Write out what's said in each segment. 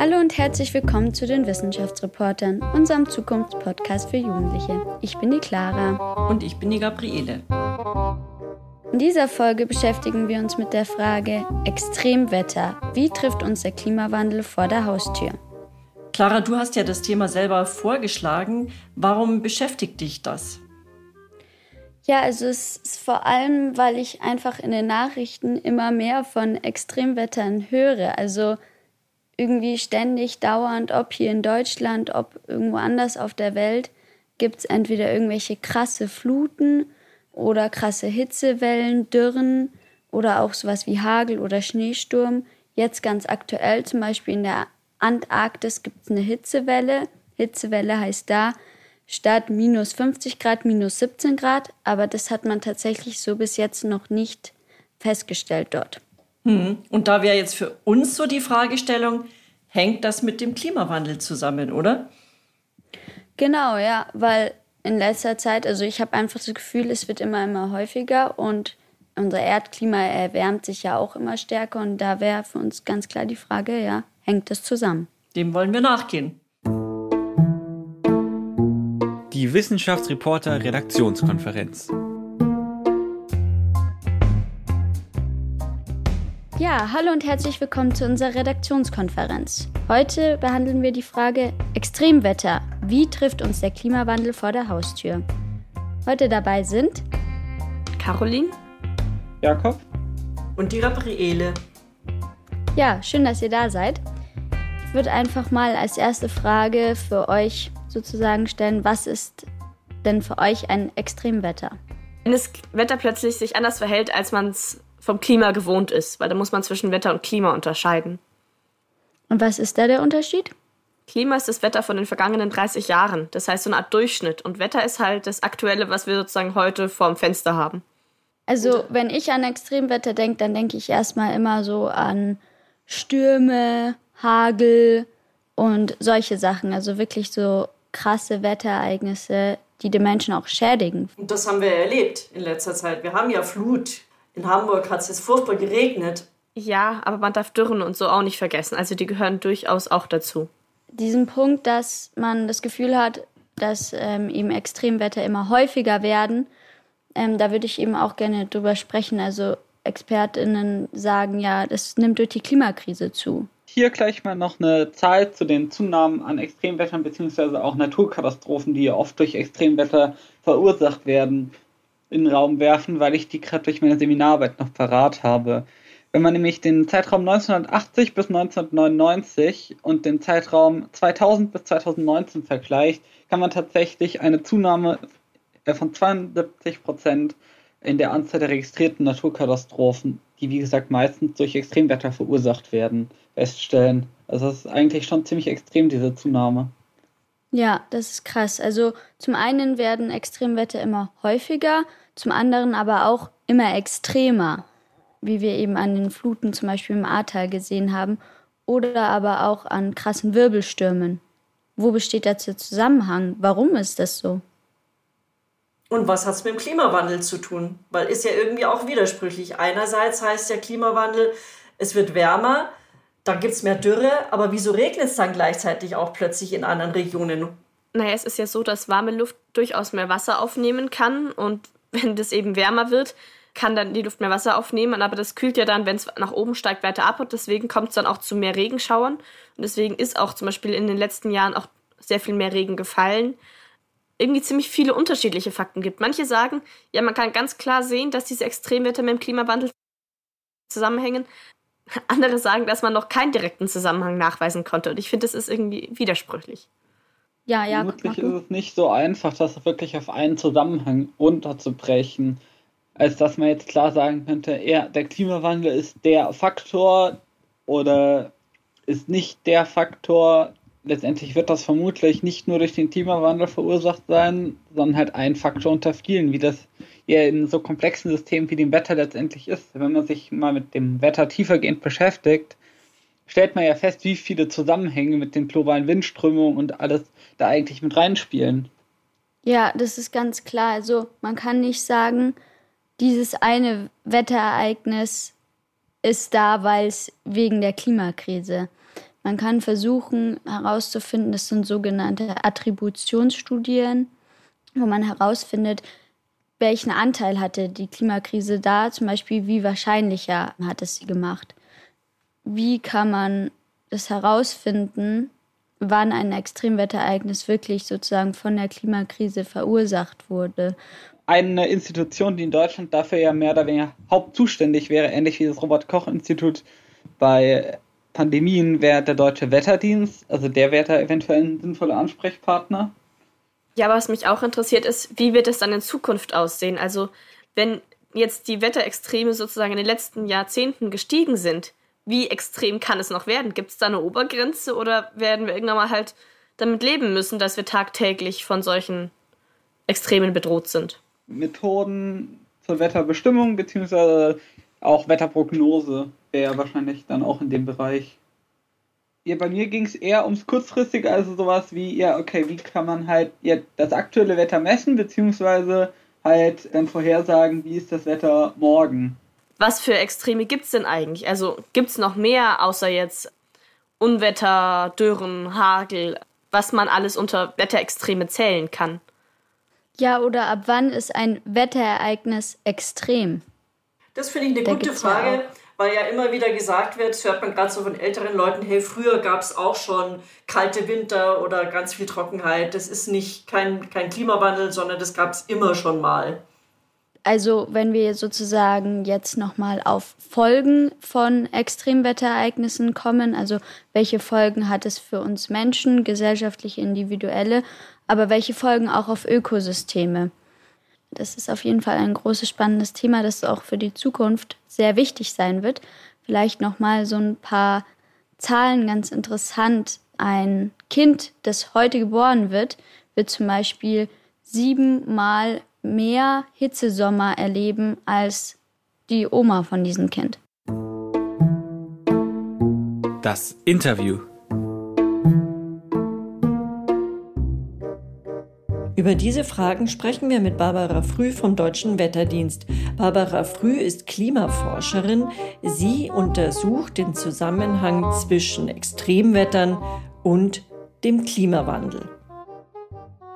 Hallo und herzlich willkommen zu den Wissenschaftsreportern, unserem Zukunftspodcast für Jugendliche. Ich bin die Clara. Und ich bin die Gabriele. In dieser Folge beschäftigen wir uns mit der Frage Extremwetter. Wie trifft uns der Klimawandel vor der Haustür? Clara, du hast ja das Thema selber vorgeschlagen. Warum beschäftigt dich das? Ja, also es ist vor allem, weil ich einfach in den Nachrichten immer mehr von Extremwettern höre. Also irgendwie ständig, dauernd, ob hier in Deutschland, ob irgendwo anders auf der Welt, gibt es entweder irgendwelche krasse Fluten oder krasse Hitzewellen, Dürren oder auch sowas wie Hagel oder Schneesturm. Jetzt ganz aktuell, zum Beispiel in der Antarktis gibt es eine Hitzewelle. Hitzewelle heißt da, statt minus 50 Grad minus 17 Grad, aber das hat man tatsächlich so bis jetzt noch nicht festgestellt dort. Hm. Und da wäre jetzt für uns so die Fragestellung, hängt das mit dem Klimawandel zusammen, oder? Genau, ja, weil in letzter Zeit, also ich habe einfach das Gefühl, es wird immer, immer häufiger und unser Erdklima erwärmt sich ja auch immer stärker und da wäre für uns ganz klar die Frage, ja, hängt das zusammen? Dem wollen wir nachgehen. Die Wissenschaftsreporter Redaktionskonferenz. Ja, hallo und herzlich willkommen zu unserer Redaktionskonferenz. Heute behandeln wir die Frage Extremwetter. Wie trifft uns der Klimawandel vor der Haustür? Heute dabei sind Caroline, Jakob und die Gabriele. Ja, schön, dass ihr da seid. Ich würde einfach mal als erste Frage für euch sozusagen stellen, was ist denn für euch ein Extremwetter? Wenn das Wetter plötzlich sich anders verhält, als man es vom Klima gewohnt ist, weil da muss man zwischen Wetter und Klima unterscheiden. Und was ist da der Unterschied? Klima ist das Wetter von den vergangenen 30 Jahren. Das heißt so eine Art Durchschnitt. Und Wetter ist halt das Aktuelle, was wir sozusagen heute vorm Fenster haben. Also, wenn ich an Extremwetter denke, dann denke ich erstmal immer so an Stürme, Hagel und solche Sachen. Also wirklich so krasse Wetterereignisse, die den Menschen auch schädigen. Und das haben wir erlebt in letzter Zeit. Wir haben ja Flut. In Hamburg hat es jetzt furchtbar geregnet. Ja, aber man darf Dürren und so auch nicht vergessen. Also die gehören durchaus auch dazu. Diesen Punkt, dass man das Gefühl hat, dass ähm, eben Extremwetter immer häufiger werden, ähm, da würde ich eben auch gerne drüber sprechen. Also ExpertInnen sagen ja, das nimmt durch die Klimakrise zu. Hier gleich mal noch eine Zahl zu den Zunahmen an Extremwettern bzw. auch Naturkatastrophen, die oft durch Extremwetter verursacht werden, in den Raum werfen, weil ich die gerade durch meine Seminararbeit noch parat habe. Wenn man nämlich den Zeitraum 1980 bis 1999 und den Zeitraum 2000 bis 2019 vergleicht, kann man tatsächlich eine Zunahme von 72 Prozent in der Anzahl der registrierten Naturkatastrophen, die wie gesagt meistens durch Extremwetter verursacht werden, feststellen. Also das ist eigentlich schon ziemlich extrem, diese Zunahme. Ja, das ist krass. Also zum einen werden Extremwetter immer häufiger, zum anderen aber auch immer extremer, wie wir eben an den Fluten zum Beispiel im Ahrtal gesehen haben, oder aber auch an krassen Wirbelstürmen. Wo besteht da der Zusammenhang? Warum ist das so? Und was hat es mit dem Klimawandel zu tun? Weil ist ja irgendwie auch widersprüchlich. Einerseits heißt ja Klimawandel, es wird wärmer, da gibt es mehr Dürre, aber wieso regnet es dann gleichzeitig auch plötzlich in anderen Regionen? Naja, es ist ja so, dass warme Luft durchaus mehr Wasser aufnehmen kann und wenn das eben wärmer wird, kann dann die Luft mehr Wasser aufnehmen, aber das kühlt ja dann, wenn es nach oben steigt, weiter ab und deswegen kommt es dann auch zu mehr Regenschauern und deswegen ist auch zum Beispiel in den letzten Jahren auch sehr viel mehr Regen gefallen. Irgendwie ziemlich viele unterschiedliche Fakten gibt. Manche sagen, ja, man kann ganz klar sehen, dass diese Extremwetter mit dem Klimawandel zusammenhängen. Andere sagen, dass man noch keinen direkten Zusammenhang nachweisen konnte und ich finde, das ist irgendwie widersprüchlich. Ja, ja. Vermutlich ist es nicht so einfach, das wirklich auf einen Zusammenhang runterzubrechen, als dass man jetzt klar sagen könnte, ja, der Klimawandel ist der Faktor oder ist nicht der Faktor. Letztendlich wird das vermutlich nicht nur durch den Klimawandel verursacht sein, sondern halt ein Faktor unter vielen, wie das in so komplexen Systemen wie dem Wetter letztendlich ist. Wenn man sich mal mit dem Wetter tiefergehend beschäftigt, stellt man ja fest, wie viele Zusammenhänge mit den globalen Windströmungen und alles da eigentlich mit reinspielen. Ja, das ist ganz klar. Also man kann nicht sagen, dieses eine Wetterereignis ist da, weil es wegen der Klimakrise. Man kann versuchen herauszufinden, das sind sogenannte Attributionsstudien, wo man herausfindet, welchen Anteil hatte die Klimakrise da, zum Beispiel wie wahrscheinlicher hat es sie gemacht. Wie kann man das herausfinden, wann ein Extremwetterereignis wirklich sozusagen von der Klimakrise verursacht wurde. Eine Institution, die in Deutschland dafür ja mehr oder weniger hauptzuständig wäre, ähnlich wie das Robert-Koch-Institut bei Pandemien wäre der Deutsche Wetterdienst, also der wäre da eventuell ein sinnvoller Ansprechpartner. Ja, was mich auch interessiert ist, wie wird es dann in Zukunft aussehen? Also wenn jetzt die Wetterextreme sozusagen in den letzten Jahrzehnten gestiegen sind, wie extrem kann es noch werden? Gibt es da eine Obergrenze oder werden wir irgendwann mal halt damit leben müssen, dass wir tagtäglich von solchen Extremen bedroht sind? Methoden zur Wetterbestimmung bzw. auch Wetterprognose wäre wahrscheinlich dann auch in dem Bereich. Ja, bei mir ging es eher ums Kurzfristige, also sowas wie, ja, okay, wie kann man halt ja, das aktuelle Wetter messen, beziehungsweise halt dann vorhersagen, wie ist das Wetter morgen. Was für Extreme gibt es denn eigentlich? Also gibt es noch mehr außer jetzt Unwetter, Dürren, Hagel, was man alles unter Wetterextreme zählen kann? Ja, oder ab wann ist ein Wetterereignis extrem? Das finde ich eine da gute Frage. Ja weil ja immer wieder gesagt wird, hört man gerade so von älteren Leuten, hey, früher gab es auch schon kalte Winter oder ganz viel Trockenheit. Das ist nicht kein, kein Klimawandel, sondern das gab es immer schon mal. Also wenn wir sozusagen jetzt nochmal auf Folgen von Extremwetterereignissen kommen, also welche Folgen hat es für uns Menschen, gesellschaftliche, individuelle, aber welche Folgen auch auf Ökosysteme? Das ist auf jeden Fall ein großes, spannendes Thema, das auch für die Zukunft sehr wichtig sein wird. Vielleicht noch mal so ein paar Zahlen ganz interessant. Ein Kind, das heute geboren wird, wird zum Beispiel siebenmal mehr Hitzesommer erleben als die Oma von diesem Kind. Das Interview. Über diese Fragen sprechen wir mit Barbara Früh vom Deutschen Wetterdienst. Barbara Früh ist Klimaforscherin. Sie untersucht den Zusammenhang zwischen Extremwettern und dem Klimawandel.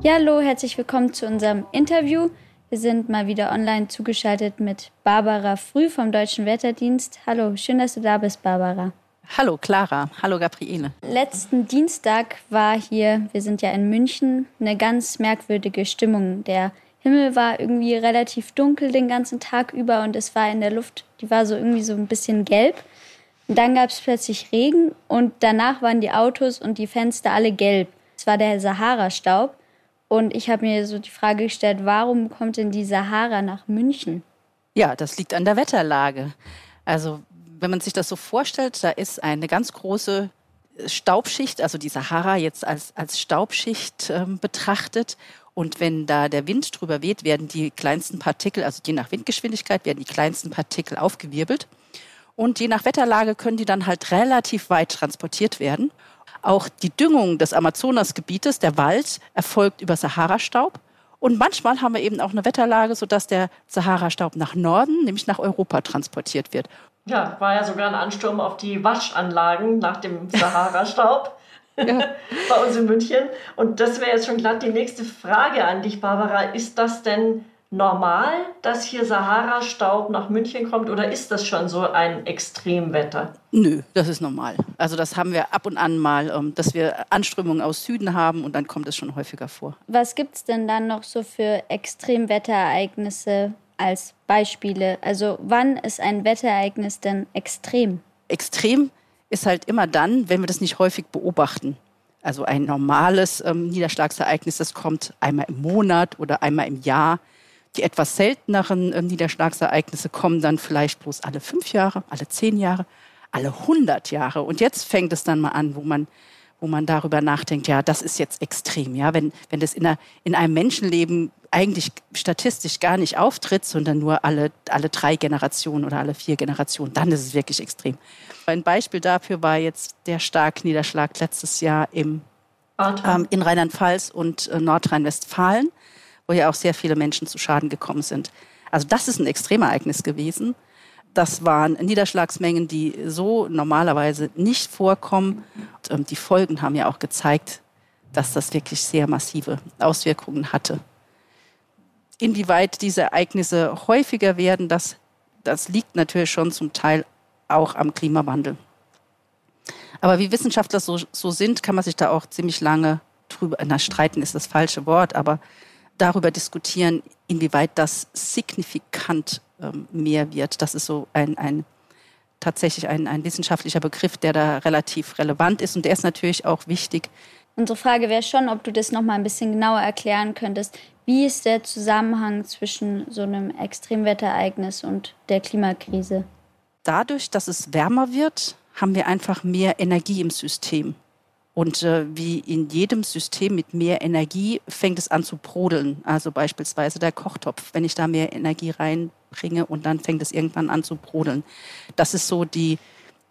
Ja, hallo, herzlich willkommen zu unserem Interview. Wir sind mal wieder online zugeschaltet mit Barbara Früh vom Deutschen Wetterdienst. Hallo, schön, dass du da bist, Barbara. Hallo Clara, hallo Gabriele. Letzten Dienstag war hier, wir sind ja in München, eine ganz merkwürdige Stimmung. Der Himmel war irgendwie relativ dunkel den ganzen Tag über und es war in der Luft, die war so irgendwie so ein bisschen gelb. Und dann gab es plötzlich Regen und danach waren die Autos und die Fenster alle gelb. Es war der Sahara-Staub. Und ich habe mir so die Frage gestellt, warum kommt denn die Sahara nach München? Ja, das liegt an der Wetterlage. Also wenn man sich das so vorstellt, da ist eine ganz große Staubschicht, also die Sahara jetzt als, als Staubschicht ähm, betrachtet. Und wenn da der Wind drüber weht, werden die kleinsten Partikel, also je nach Windgeschwindigkeit, werden die kleinsten Partikel aufgewirbelt. Und je nach Wetterlage können die dann halt relativ weit transportiert werden. Auch die Düngung des Amazonasgebietes, der Wald, erfolgt über Sahara-Staub. Und manchmal haben wir eben auch eine Wetterlage, sodass der Sahara-Staub nach Norden, nämlich nach Europa transportiert wird. Ja, war ja sogar ein Ansturm auf die Waschanlagen nach dem Sahara-Staub. Ja. bei uns in München. Und das wäre jetzt schon glatt die nächste Frage an dich, Barbara. Ist das denn normal, dass hier Sahara-Staub nach München kommt oder ist das schon so ein Extremwetter? Nö, das ist normal. Also das haben wir ab und an mal, ähm, dass wir Anströmungen aus Süden haben und dann kommt es schon häufiger vor. Was gibt es denn dann noch so für Extremwetterereignisse als Beispiele? Also wann ist ein Wetterereignis denn extrem? Extrem ist halt immer dann, wenn wir das nicht häufig beobachten. Also ein normales ähm, Niederschlagsereignis, das kommt einmal im Monat oder einmal im Jahr. Die etwas selteneren äh, Niederschlagsereignisse kommen dann vielleicht bloß alle fünf Jahre, alle zehn Jahre, alle hundert Jahre. Und jetzt fängt es dann mal an, wo man wo man darüber nachdenkt, ja, das ist jetzt extrem, ja, wenn, wenn das in, einer, in einem Menschenleben eigentlich statistisch gar nicht auftritt, sondern nur alle, alle drei Generationen oder alle vier Generationen, dann ist es wirklich extrem. Ein Beispiel dafür war jetzt der Starkniederschlag letztes Jahr im, ähm, in Rheinland-Pfalz und äh, Nordrhein-Westfalen, wo ja auch sehr viele Menschen zu Schaden gekommen sind. Also das ist ein Extremereignis gewesen. Das waren Niederschlagsmengen, die so normalerweise nicht vorkommen. Und, ähm, die Folgen haben ja auch gezeigt, dass das wirklich sehr massive Auswirkungen hatte. Inwieweit diese Ereignisse häufiger werden, das, das liegt natürlich schon zum Teil auch am Klimawandel. Aber wie Wissenschaftler so, so sind, kann man sich da auch ziemlich lange drüber, na, streiten ist das falsche Wort, aber darüber diskutieren, inwieweit das signifikant mehr wird. Das ist so ein, ein tatsächlich ein, ein wissenschaftlicher Begriff, der da relativ relevant ist und der ist natürlich auch wichtig. Unsere Frage wäre schon, ob du das noch mal ein bisschen genauer erklären könntest. Wie ist der Zusammenhang zwischen so einem Extremwetterereignis und der Klimakrise? Dadurch, dass es wärmer wird, haben wir einfach mehr Energie im System. Und äh, wie in jedem System mit mehr Energie fängt es an zu brodeln. Also beispielsweise der Kochtopf, wenn ich da mehr Energie reinbringe und dann fängt es irgendwann an zu brodeln. Das ist so die,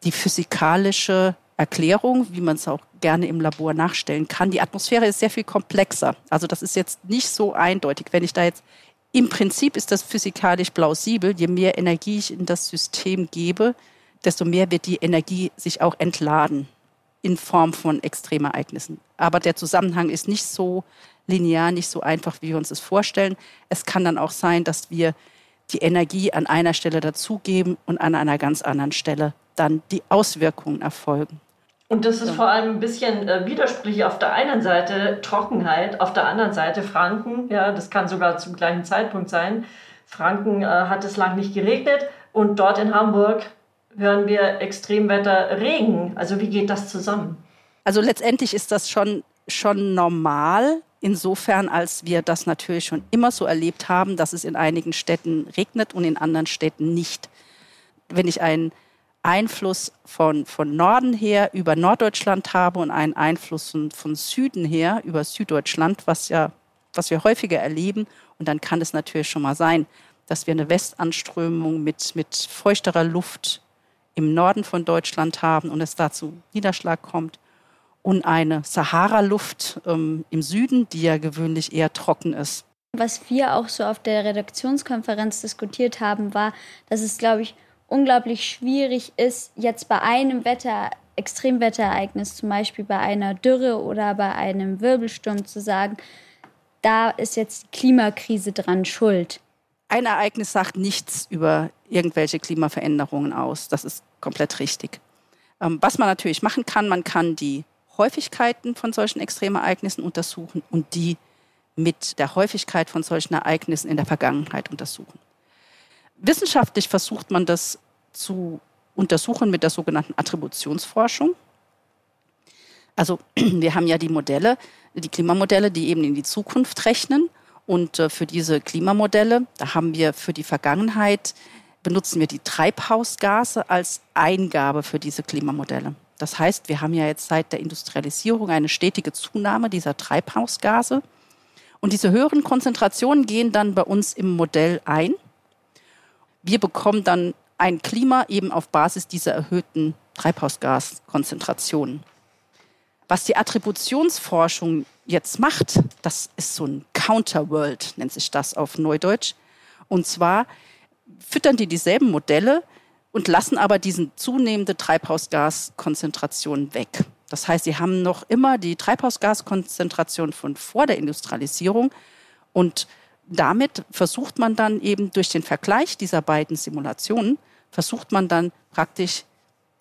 die physikalische Erklärung, wie man es auch gerne im Labor nachstellen kann. Die Atmosphäre ist sehr viel komplexer. Also das ist jetzt nicht so eindeutig. Wenn ich da jetzt im Prinzip ist das physikalisch plausibel. Je mehr Energie ich in das System gebe, desto mehr wird die Energie sich auch entladen in Form von Extremereignissen. Aber der Zusammenhang ist nicht so linear, nicht so einfach, wie wir uns das vorstellen. Es kann dann auch sein, dass wir die Energie an einer Stelle dazugeben und an einer ganz anderen Stelle dann die Auswirkungen erfolgen. Und das ist ja. vor allem ein bisschen äh, widersprüchlich. Auf der einen Seite Trockenheit, auf der anderen Seite Franken. Ja, das kann sogar zum gleichen Zeitpunkt sein. Franken äh, hat es lang nicht geregnet und dort in Hamburg hören wir Extremwetter, Regen. Also wie geht das zusammen? Also letztendlich ist das schon, schon normal, insofern als wir das natürlich schon immer so erlebt haben, dass es in einigen Städten regnet und in anderen Städten nicht. Wenn ich einen Einfluss von, von Norden her über Norddeutschland habe und einen Einfluss von, von Süden her über Süddeutschland, was ja was wir häufiger erleben, und dann kann es natürlich schon mal sein, dass wir eine Westanströmung mit, mit feuchterer Luft im Norden von Deutschland haben und es dazu Niederschlag kommt und eine Sahara-Luft ähm, im Süden, die ja gewöhnlich eher trocken ist. Was wir auch so auf der Redaktionskonferenz diskutiert haben, war, dass es, glaube ich, unglaublich schwierig ist, jetzt bei einem Wetter, Extremwetterereignis, zum Beispiel bei einer Dürre oder bei einem Wirbelsturm zu sagen, da ist jetzt die Klimakrise dran schuld ein Ereignis sagt nichts über irgendwelche Klimaveränderungen aus. Das ist komplett richtig. Ähm, was man natürlich machen kann, man kann die Häufigkeiten von solchen Extremereignissen untersuchen und die mit der Häufigkeit von solchen Ereignissen in der Vergangenheit untersuchen. Wissenschaftlich versucht man das zu untersuchen mit der sogenannten Attributionsforschung. Also wir haben ja die Modelle, die Klimamodelle, die eben in die Zukunft rechnen und äh, für diese Klimamodelle, da haben wir für die Vergangenheit, benutzen wir die Treibhausgase als Eingabe für diese Klimamodelle. Das heißt, wir haben ja jetzt seit der Industrialisierung eine stetige Zunahme dieser Treibhausgase. Und diese höheren Konzentrationen gehen dann bei uns im Modell ein. Wir bekommen dann ein Klima eben auf Basis dieser erhöhten Treibhausgaskonzentrationen. Was die Attributionsforschung jetzt macht, das ist so ein Counterworld, nennt sich das auf Neudeutsch. Und zwar füttern die dieselben Modelle und lassen aber diesen zunehmende Treibhausgaskonzentration weg. Das heißt, sie haben noch immer die Treibhausgaskonzentration von vor der Industrialisierung und damit versucht man dann eben durch den Vergleich dieser beiden Simulationen, versucht man dann praktisch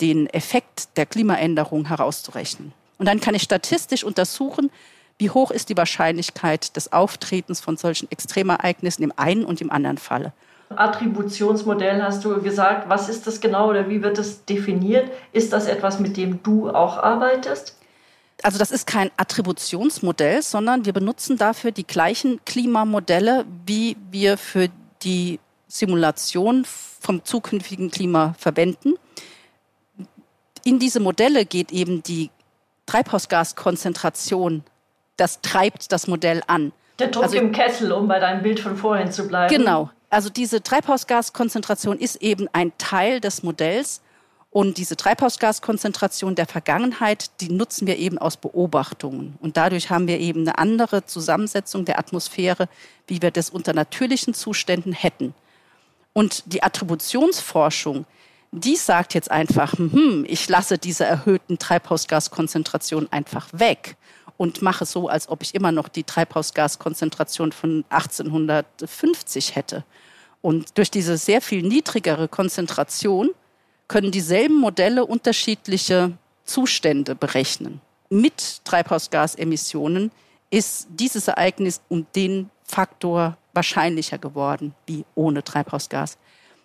den Effekt der Klimaänderung herauszurechnen. Und dann kann ich statistisch untersuchen, wie hoch ist die Wahrscheinlichkeit des Auftretens von solchen Extremereignissen im einen und im anderen Falle. Attributionsmodell hast du gesagt. Was ist das genau oder wie wird das definiert? Ist das etwas, mit dem du auch arbeitest? Also das ist kein Attributionsmodell, sondern wir benutzen dafür die gleichen Klimamodelle, wie wir für die Simulation vom zukünftigen Klima verwenden. In diese Modelle geht eben die Treibhausgaskonzentration das treibt das Modell an. Der Druck also, im Kessel, um bei deinem Bild von vorhin zu bleiben. Genau. Also diese Treibhausgaskonzentration ist eben ein Teil des Modells. Und diese Treibhausgaskonzentration der Vergangenheit, die nutzen wir eben aus Beobachtungen. Und dadurch haben wir eben eine andere Zusammensetzung der Atmosphäre, wie wir das unter natürlichen Zuständen hätten. Und die Attributionsforschung, die sagt jetzt einfach, hm, ich lasse diese erhöhten Treibhausgaskonzentrationen einfach weg und mache so, als ob ich immer noch die Treibhausgaskonzentration von 1850 hätte. Und durch diese sehr viel niedrigere Konzentration können dieselben Modelle unterschiedliche Zustände berechnen. Mit Treibhausgasemissionen ist dieses Ereignis um den Faktor wahrscheinlicher geworden wie ohne Treibhausgas.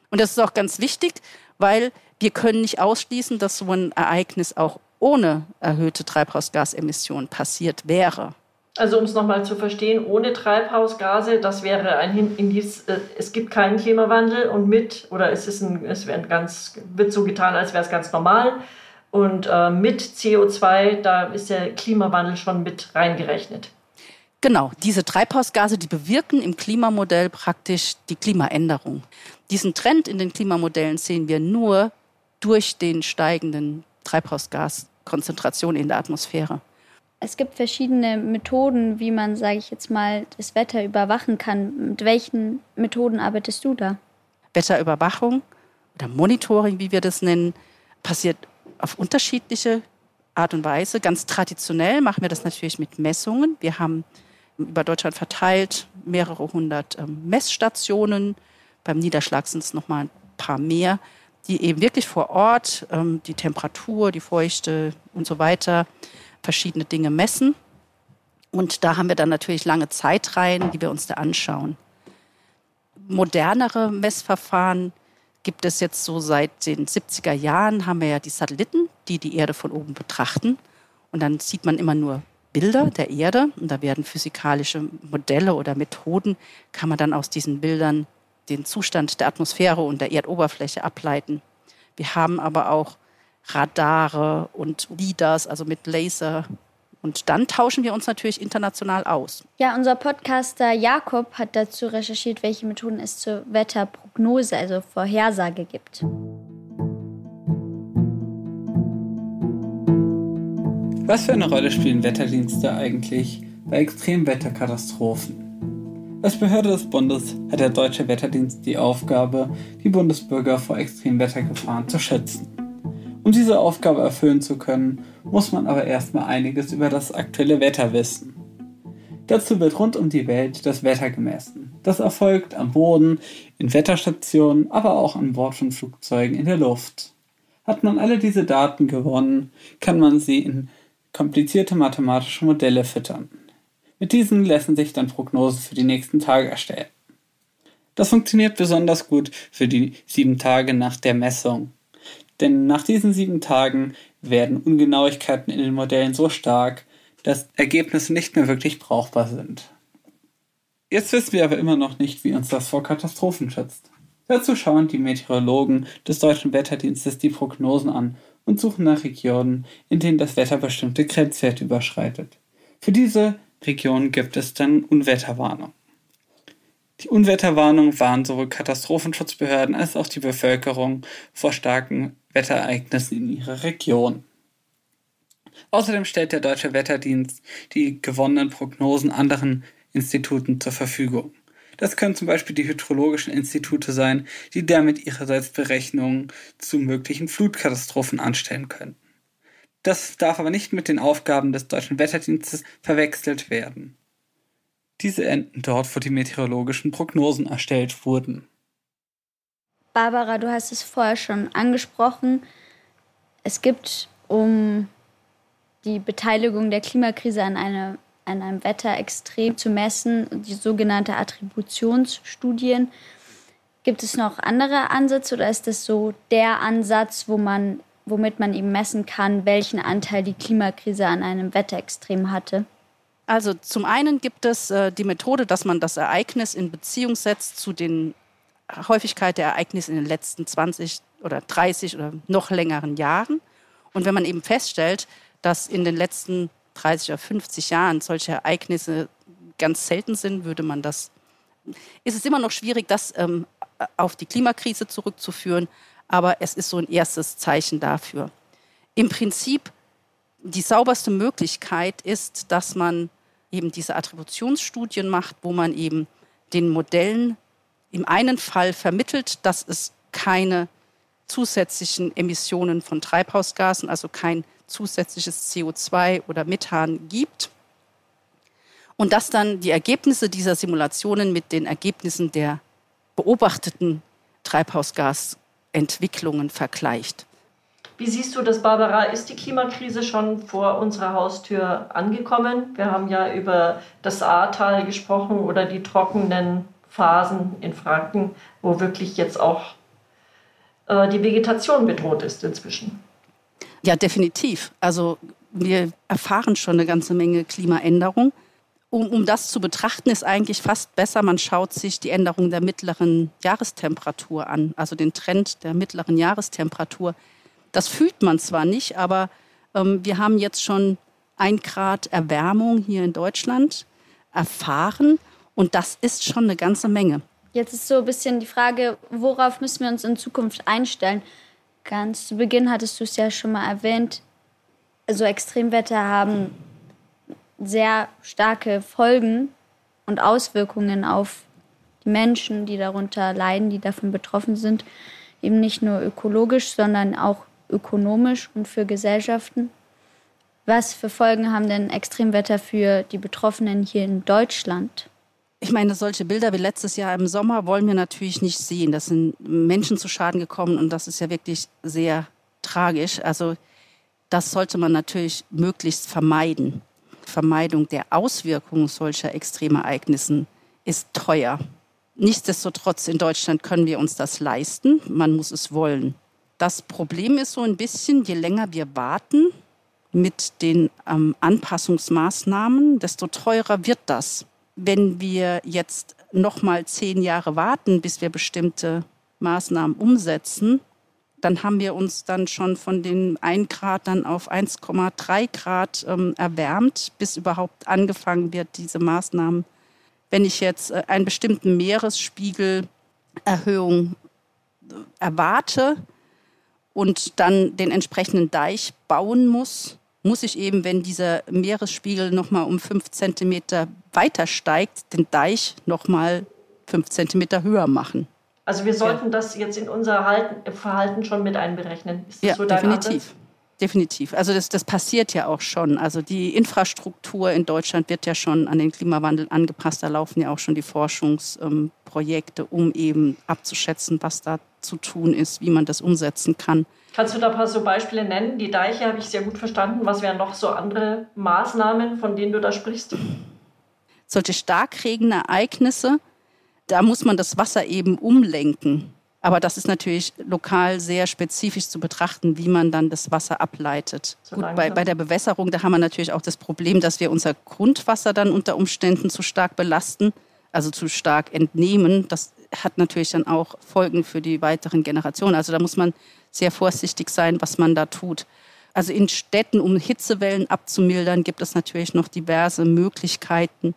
Und das ist auch ganz wichtig, weil wir können nicht ausschließen, dass so ein Ereignis auch ohne erhöhte Treibhausgasemissionen passiert wäre. Also um es nochmal zu verstehen, ohne Treibhausgase, das wäre ein Indiz, äh, es gibt keinen Klimawandel und mit, oder es, ist ein, es wird, ganz, wird so getan, als wäre es ganz normal. Und äh, mit CO2, da ist der Klimawandel schon mit reingerechnet. Genau, diese Treibhausgase, die bewirken im Klimamodell praktisch die Klimaänderung. Diesen Trend in den Klimamodellen sehen wir nur durch den steigenden Treibhausgaskonzentration in der Atmosphäre. Es gibt verschiedene Methoden, wie man, sage ich jetzt mal, das Wetter überwachen kann. Mit welchen Methoden arbeitest du da? Wetterüberwachung oder Monitoring, wie wir das nennen, passiert auf unterschiedliche Art und Weise. Ganz traditionell machen wir das natürlich mit Messungen. Wir haben über Deutschland verteilt mehrere hundert ähm, Messstationen. Beim Niederschlag sind es noch mal ein paar mehr, die eben wirklich vor Ort ähm, die Temperatur, die Feuchte und so weiter verschiedene Dinge messen. Und da haben wir dann natürlich lange Zeitreihen, die wir uns da anschauen. Modernere Messverfahren gibt es jetzt so seit den 70er Jahren, haben wir ja die Satelliten, die die Erde von oben betrachten. Und dann sieht man immer nur Bilder der Erde und da werden physikalische Modelle oder Methoden, kann man dann aus diesen Bildern den Zustand der Atmosphäre und der Erdoberfläche ableiten. Wir haben aber auch Radare und LIDARs, also mit Laser. Und dann tauschen wir uns natürlich international aus. Ja, unser Podcaster Jakob hat dazu recherchiert, welche Methoden es zur Wetterprognose, also Vorhersage gibt. Was für eine Rolle spielen Wetterdienste eigentlich bei Extremwetterkatastrophen? Als Behörde des Bundes hat der Deutsche Wetterdienst die Aufgabe, die Bundesbürger vor Extremwettergefahren zu schützen. Um diese Aufgabe erfüllen zu können, muss man aber erstmal einiges über das aktuelle Wetter wissen. Dazu wird rund um die Welt das Wetter gemessen. Das erfolgt am Boden, in Wetterstationen, aber auch an Bord von Flugzeugen in der Luft. Hat man alle diese Daten gewonnen, kann man sie in komplizierte mathematische Modelle füttern. Mit diesen lassen sich dann Prognosen für die nächsten Tage erstellen. Das funktioniert besonders gut für die sieben Tage nach der Messung. Denn nach diesen sieben Tagen werden Ungenauigkeiten in den Modellen so stark, dass Ergebnisse nicht mehr wirklich brauchbar sind. Jetzt wissen wir aber immer noch nicht, wie uns das vor Katastrophen schützt. Dazu schauen die Meteorologen des Deutschen Wetterdienstes die Prognosen an und suchen nach Regionen, in denen das Wetter bestimmte Grenzwerte überschreitet. Für diese Regionen gibt es dann Unwetterwarnung. Die Unwetterwarnung warnen sowohl Katastrophenschutzbehörden als auch die Bevölkerung vor starken Wetterereignissen in ihrer Region. Außerdem stellt der Deutsche Wetterdienst die gewonnenen Prognosen anderen Instituten zur Verfügung. Das können zum Beispiel die hydrologischen Institute sein, die damit ihrerseits Berechnungen zu möglichen Flutkatastrophen anstellen können. Das darf aber nicht mit den Aufgaben des Deutschen Wetterdienstes verwechselt werden. Diese enden dort, wo die meteorologischen Prognosen erstellt wurden. Barbara, du hast es vorher schon angesprochen. Es gibt, um die Beteiligung der Klimakrise an, eine, an einem Wetterextrem zu messen, die sogenannte Attributionsstudien. Gibt es noch andere Ansätze oder ist das so der Ansatz, wo man, womit man eben messen kann, welchen Anteil die Klimakrise an einem Wetterextrem hatte? Also zum einen gibt es äh, die Methode, dass man das Ereignis in Beziehung setzt zu den Häufigkeit der Ereignisse in den letzten 20 oder 30 oder noch längeren Jahren. Und wenn man eben feststellt, dass in den letzten 30 oder 50 Jahren solche Ereignisse ganz selten sind, würde man das, ist es immer noch schwierig, das ähm, auf die Klimakrise zurückzuführen, aber es ist so ein erstes Zeichen dafür. Im Prinzip die sauberste Möglichkeit ist, dass man eben diese Attributionsstudien macht, wo man eben den Modellen im einen Fall vermittelt, dass es keine zusätzlichen Emissionen von Treibhausgasen, also kein zusätzliches CO2 oder Methan gibt. Und dass dann die Ergebnisse dieser Simulationen mit den Ergebnissen der beobachteten Treibhausgasentwicklungen vergleicht. Wie siehst du das, Barbara? Ist die Klimakrise schon vor unserer Haustür angekommen? Wir haben ja über das Ahrtal gesprochen oder die trockenen Phasen in Franken, wo wirklich jetzt auch äh, die Vegetation bedroht ist inzwischen. Ja, definitiv. Also wir erfahren schon eine ganze Menge Klimaänderung. Um, um das zu betrachten, ist eigentlich fast besser, man schaut sich die Änderung der mittleren Jahrestemperatur an, also den Trend der mittleren Jahrestemperatur. Das fühlt man zwar nicht, aber ähm, wir haben jetzt schon ein Grad Erwärmung hier in Deutschland erfahren und das ist schon eine ganze Menge. Jetzt ist so ein bisschen die Frage, worauf müssen wir uns in Zukunft einstellen? Ganz zu Beginn hattest du es ja schon mal erwähnt. Also Extremwetter haben sehr starke Folgen und Auswirkungen auf die Menschen, die darunter leiden, die davon betroffen sind. Eben nicht nur ökologisch, sondern auch ökonomisch und für Gesellschaften. Was für Folgen haben denn Extremwetter für die Betroffenen hier in Deutschland? Ich meine, solche Bilder wie letztes Jahr im Sommer wollen wir natürlich nicht sehen. Das sind Menschen zu Schaden gekommen und das ist ja wirklich sehr tragisch. Also das sollte man natürlich möglichst vermeiden. Vermeidung der Auswirkungen solcher Extremereignissen ist teuer. Nichtsdestotrotz in Deutschland können wir uns das leisten. Man muss es wollen. Das Problem ist so ein bisschen, je länger wir warten mit den ähm, Anpassungsmaßnahmen, desto teurer wird das wenn wir jetzt noch mal zehn Jahre warten, bis wir bestimmte Maßnahmen umsetzen, dann haben wir uns dann schon von den 1 Grad dann auf 1,3 Grad ähm, erwärmt, bis überhaupt angefangen wird, diese Maßnahmen. Wenn ich jetzt äh, einen bestimmten Meeresspiegelerhöhung äh, erwarte und dann den entsprechenden Deich bauen muss, muss ich eben, wenn dieser Meeresspiegel nochmal um fünf Zentimeter weiter steigt, den Deich nochmal fünf Zentimeter höher machen. Also wir sollten ja. das jetzt in unser Verhalten schon mit einberechnen. Ist das ja, so definitiv. Ansatz? Definitiv. Also das, das passiert ja auch schon. Also die Infrastruktur in Deutschland wird ja schon an den Klimawandel angepasst. Da laufen ja auch schon die Forschungsprojekte, um eben abzuschätzen, was da zu tun ist, wie man das umsetzen kann. Kannst du da ein paar so Beispiele nennen? Die Deiche habe ich sehr gut verstanden. Was wären noch so andere Maßnahmen, von denen du da sprichst? Solche Starkregenereignisse, da muss man das Wasser eben umlenken. Aber das ist natürlich lokal sehr spezifisch zu betrachten, wie man dann das Wasser ableitet. So Gut, bei, bei der Bewässerung, da haben wir natürlich auch das Problem, dass wir unser Grundwasser dann unter Umständen zu stark belasten, also zu stark entnehmen. Das hat natürlich dann auch Folgen für die weiteren Generationen. Also da muss man sehr vorsichtig sein, was man da tut. Also in Städten, um Hitzewellen abzumildern, gibt es natürlich noch diverse Möglichkeiten.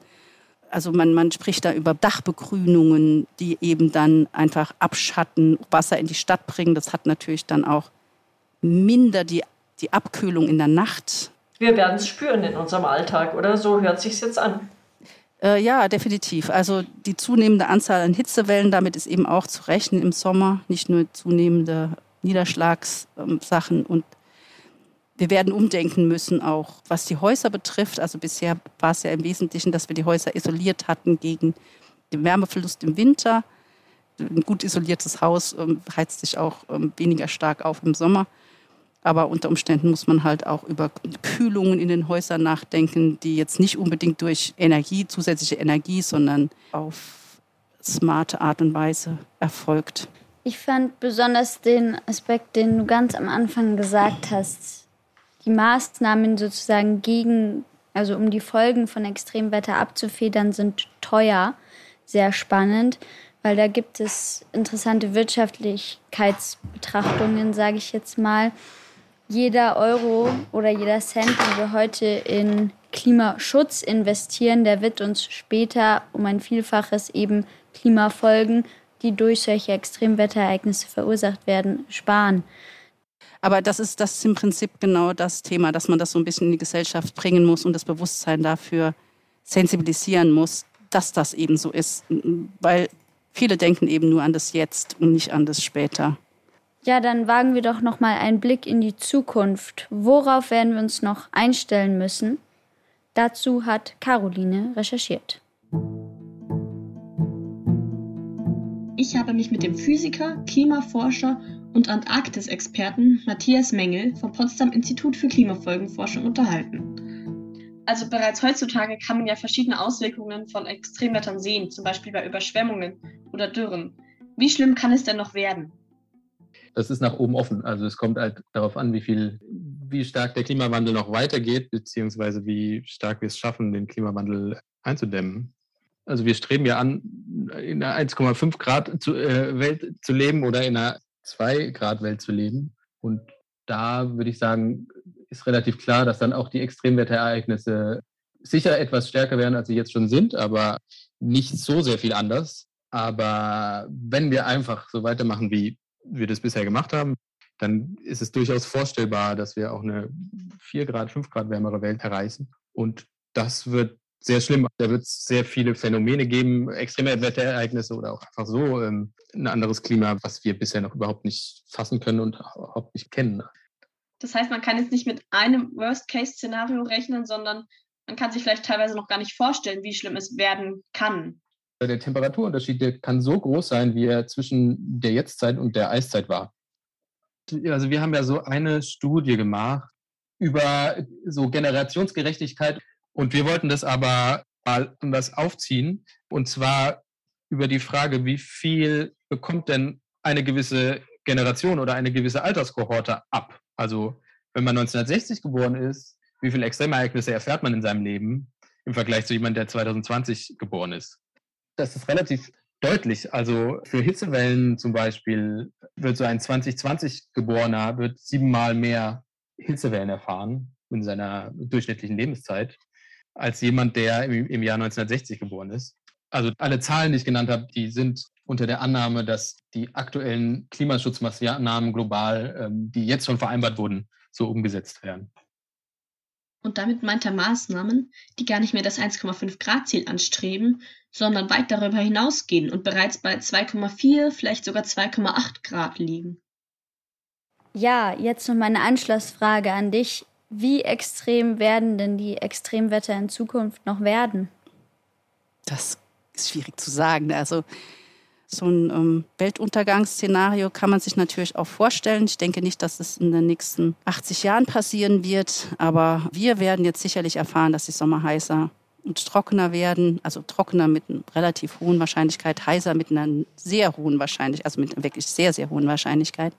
Also man, man spricht da über Dachbegrünungen, die eben dann einfach abschatten, Wasser in die Stadt bringen. Das hat natürlich dann auch minder die, die Abkühlung in der Nacht. Wir werden es spüren in unserem Alltag, oder? So hört sich jetzt an. Äh, ja, definitiv. Also die zunehmende Anzahl an Hitzewellen, damit ist eben auch zu rechnen im Sommer, nicht nur zunehmende Niederschlagssachen. Und wir werden umdenken müssen, auch was die Häuser betrifft. Also bisher war es ja im Wesentlichen, dass wir die Häuser isoliert hatten gegen den Wärmeverlust im Winter. Ein gut isoliertes Haus ähm, heizt sich auch ähm, weniger stark auf im Sommer. Aber unter Umständen muss man halt auch über Kühlungen in den Häusern nachdenken, die jetzt nicht unbedingt durch Energie, zusätzliche Energie, sondern auf smarte Art und Weise erfolgt. Ich fand besonders den Aspekt, den du ganz am Anfang gesagt hast, die Maßnahmen sozusagen gegen, also um die Folgen von Extremwetter abzufedern, sind teuer, sehr spannend, weil da gibt es interessante Wirtschaftlichkeitsbetrachtungen, sage ich jetzt mal. Jeder Euro oder jeder Cent, den wir heute in Klimaschutz investieren, der wird uns später um ein Vielfaches eben Klimafolgen die durch solche Extremwetterereignisse verursacht werden, sparen. Aber das ist, das ist im Prinzip genau das Thema, dass man das so ein bisschen in die Gesellschaft bringen muss und das Bewusstsein dafür sensibilisieren muss, dass das eben so ist. Weil Viele denken eben nur an das Jetzt und nicht an das Später. Ja, dann wagen wir doch noch mal einen Blick in die Zukunft. Worauf werden wir uns noch einstellen müssen? Dazu hat Caroline recherchiert. Ich habe mich mit dem Physiker, Klimaforscher und Antarktis-Experten Matthias Mengel vom Potsdam Institut für Klimafolgenforschung unterhalten. Also bereits heutzutage kann man ja verschiedene Auswirkungen von Extremwettern sehen, zum Beispiel bei Überschwemmungen oder Dürren. Wie schlimm kann es denn noch werden? Das ist nach oben offen. Also es kommt halt darauf an, wie viel, wie stark der Klimawandel noch weitergeht, beziehungsweise wie stark wir es schaffen, den Klimawandel einzudämmen. Also wir streben ja an, in einer 1,5 Grad zu, äh, Welt zu leben oder in einer 2 Grad Welt zu leben. Und da würde ich sagen, ist relativ klar, dass dann auch die Extremwetterereignisse sicher etwas stärker werden, als sie jetzt schon sind, aber nicht so sehr viel anders. Aber wenn wir einfach so weitermachen, wie wir das bisher gemacht haben, dann ist es durchaus vorstellbar, dass wir auch eine 4 Grad, 5 Grad wärmere Welt erreichen. Und das wird sehr schlimm. Da wird es sehr viele Phänomene geben, extreme Wetterereignisse oder auch einfach so ähm, ein anderes Klima, was wir bisher noch überhaupt nicht fassen können und überhaupt nicht kennen. Das heißt, man kann jetzt nicht mit einem Worst-Case-Szenario rechnen, sondern man kann sich vielleicht teilweise noch gar nicht vorstellen, wie schlimm es werden kann. Der Temperaturunterschied der kann so groß sein, wie er zwischen der Jetztzeit und der Eiszeit war. Also wir haben ja so eine Studie gemacht über so Generationsgerechtigkeit und wir wollten das aber mal anders aufziehen. Und zwar über die Frage, wie viel bekommt denn eine gewisse Generation oder eine gewisse Alterskohorte ab? Also wenn man 1960 geboren ist, wie viele Extremereignisse erfährt man in seinem Leben im Vergleich zu jemandem, der 2020 geboren ist? Das ist relativ deutlich. Also für Hitzewellen zum Beispiel wird so ein 2020 geborener wird siebenmal mehr Hitzewellen erfahren in seiner durchschnittlichen Lebenszeit als jemand, der im, im Jahr 1960 geboren ist. Also alle Zahlen, die ich genannt habe, die sind unter der Annahme, dass die aktuellen Klimaschutzmaßnahmen global, ähm, die jetzt schon vereinbart wurden, so umgesetzt werden. Und damit meint er Maßnahmen, die gar nicht mehr das 1,5 Grad Ziel anstreben, sondern weit darüber hinausgehen und bereits bei 2,4, vielleicht sogar 2,8 Grad liegen. Ja, jetzt noch meine Anschlussfrage an dich. Wie extrem werden denn die Extremwetter in Zukunft noch werden? Das ist schwierig zu sagen. Also so ein ähm, Weltuntergangsszenario kann man sich natürlich auch vorstellen. Ich denke nicht, dass es in den nächsten 80 Jahren passieren wird, aber wir werden jetzt sicherlich erfahren, dass die Sommer heißer und trockener werden, also trockener mit einer relativ hohen Wahrscheinlichkeit, heißer mit einer sehr hohen Wahrscheinlichkeit, also mit wirklich sehr, sehr hohen Wahrscheinlichkeit.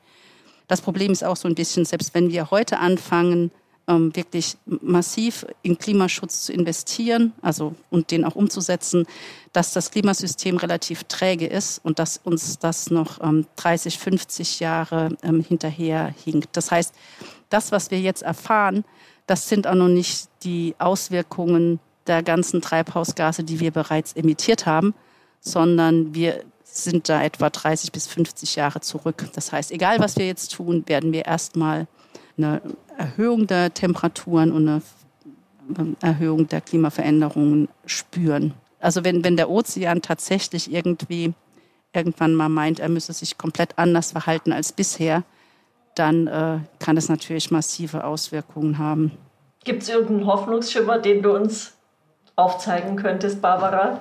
Das Problem ist auch so ein bisschen, selbst wenn wir heute anfangen, ähm, wirklich massiv in Klimaschutz zu investieren, also und den auch umzusetzen, dass das Klimasystem relativ träge ist und dass uns das noch ähm, 30, 50 Jahre ähm, hinterher hinkt. Das heißt, das, was wir jetzt erfahren, das sind auch noch nicht die Auswirkungen der ganzen Treibhausgase, die wir bereits emittiert haben, sondern wir sind da etwa 30 bis 50 Jahre zurück. Das heißt, egal was wir jetzt tun, werden wir erstmal eine Erhöhung der Temperaturen und eine Erhöhung der Klimaveränderungen spüren. Also wenn, wenn der Ozean tatsächlich irgendwie irgendwann mal meint, er müsse sich komplett anders verhalten als bisher, dann äh, kann das natürlich massive Auswirkungen haben. Gibt es irgendeinen Hoffnungsschimmer, den du uns aufzeigen könntest, Barbara?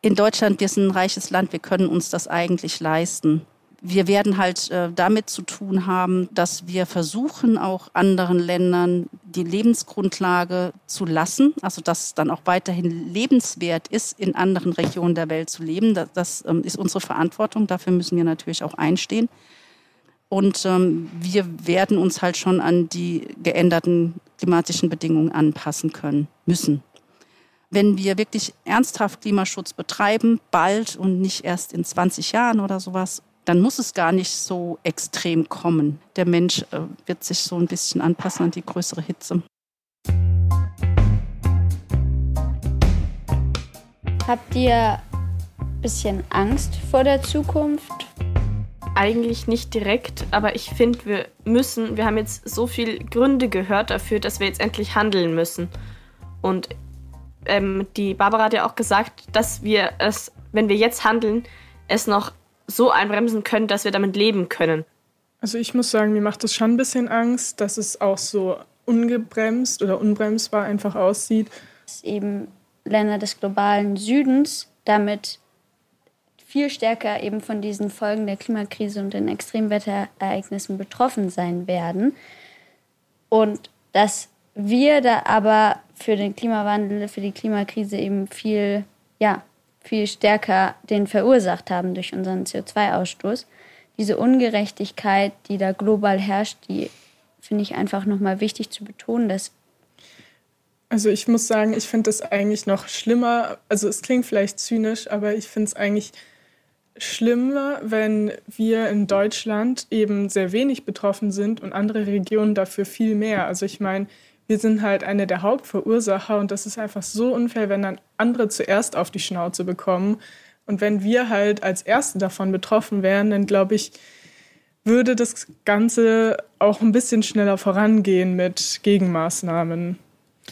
In Deutschland, wir sind ein reiches Land, wir können uns das eigentlich leisten wir werden halt äh, damit zu tun haben, dass wir versuchen, auch anderen Ländern die Lebensgrundlage zu lassen, also dass es dann auch weiterhin lebenswert ist, in anderen Regionen der Welt zu leben. Das, das ähm, ist unsere Verantwortung, dafür müssen wir natürlich auch einstehen. Und ähm, wir werden uns halt schon an die geänderten klimatischen Bedingungen anpassen können müssen. Wenn wir wirklich ernsthaft Klimaschutz betreiben, bald und nicht erst in 20 Jahren oder sowas, dann muss es gar nicht so extrem kommen. Der Mensch äh, wird sich so ein bisschen anpassen an die größere Hitze. Habt ihr ein bisschen Angst vor der Zukunft? Eigentlich nicht direkt, aber ich finde, wir müssen, wir haben jetzt so viele Gründe gehört dafür, dass wir jetzt endlich handeln müssen. Und ähm, die Barbara hat ja auch gesagt, dass wir es, wenn wir jetzt handeln, es noch so einbremsen können, dass wir damit leben können. Also ich muss sagen, mir macht das schon ein bisschen Angst, dass es auch so ungebremst oder unbremsbar einfach aussieht. Dass eben Länder des globalen Südens damit viel stärker eben von diesen Folgen der Klimakrise und den Extremwetterereignissen betroffen sein werden. Und dass wir da aber für den Klimawandel, für die Klimakrise eben viel, ja, viel stärker den verursacht haben durch unseren CO2-Ausstoß. Diese Ungerechtigkeit, die da global herrscht, die finde ich einfach nochmal wichtig zu betonen, dass also ich muss sagen, ich finde es eigentlich noch schlimmer. Also es klingt vielleicht zynisch, aber ich finde es eigentlich schlimmer, wenn wir in Deutschland eben sehr wenig betroffen sind und andere Regionen dafür viel mehr. Also ich meine, wir sind halt eine der Hauptverursacher und das ist einfach so unfair, wenn dann andere zuerst auf die Schnauze bekommen. Und wenn wir halt als Erste davon betroffen wären, dann glaube ich, würde das Ganze auch ein bisschen schneller vorangehen mit Gegenmaßnahmen.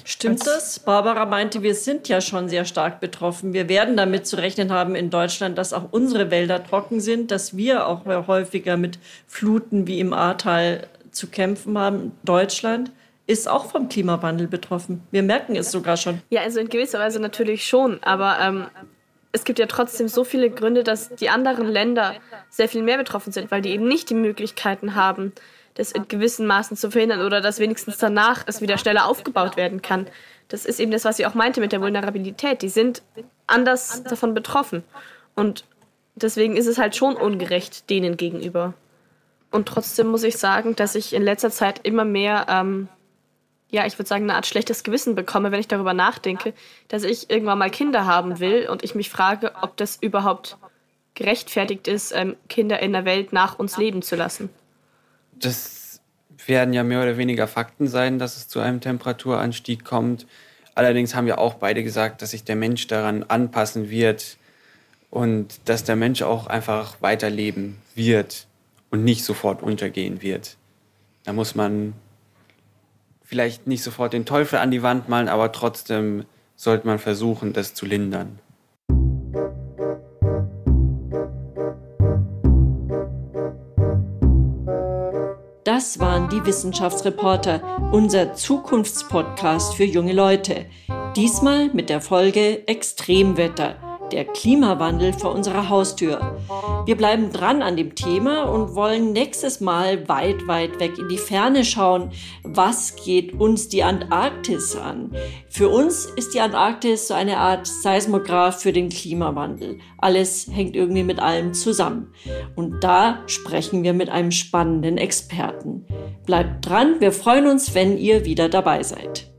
Stimmt das? Barbara meinte, wir sind ja schon sehr stark betroffen. Wir werden damit zu rechnen haben in Deutschland, dass auch unsere Wälder trocken sind, dass wir auch häufiger mit Fluten wie im Ahrtal zu kämpfen haben. Deutschland ist auch vom Klimawandel betroffen. Wir merken es sogar schon. Ja, also in gewisser Weise natürlich schon, aber ähm, es gibt ja trotzdem so viele Gründe, dass die anderen Länder sehr viel mehr betroffen sind, weil die eben nicht die Möglichkeiten haben, das in gewissen Maßen zu verhindern oder dass wenigstens danach es wieder schneller aufgebaut werden kann. Das ist eben das, was ich auch meinte mit der Vulnerabilität. Die sind anders davon betroffen. Und deswegen ist es halt schon ungerecht denen gegenüber. Und trotzdem muss ich sagen, dass ich in letzter Zeit immer mehr, ähm, ja, ich würde sagen, eine Art schlechtes Gewissen bekomme, wenn ich darüber nachdenke, dass ich irgendwann mal Kinder haben will und ich mich frage, ob das überhaupt gerechtfertigt ist, ähm, Kinder in der Welt nach uns leben zu lassen das werden ja mehr oder weniger Fakten sein, dass es zu einem Temperaturanstieg kommt. Allerdings haben ja auch beide gesagt, dass sich der Mensch daran anpassen wird und dass der Mensch auch einfach weiterleben wird und nicht sofort untergehen wird. Da muss man vielleicht nicht sofort den Teufel an die Wand malen, aber trotzdem sollte man versuchen, das zu lindern. Das waren die Wissenschaftsreporter, unser Zukunftspodcast für junge Leute. Diesmal mit der Folge Extremwetter der Klimawandel vor unserer Haustür. Wir bleiben dran an dem Thema und wollen nächstes Mal weit, weit weg in die Ferne schauen. Was geht uns die Antarktis an? Für uns ist die Antarktis so eine Art Seismograph für den Klimawandel. Alles hängt irgendwie mit allem zusammen. Und da sprechen wir mit einem spannenden Experten. Bleibt dran, wir freuen uns, wenn ihr wieder dabei seid.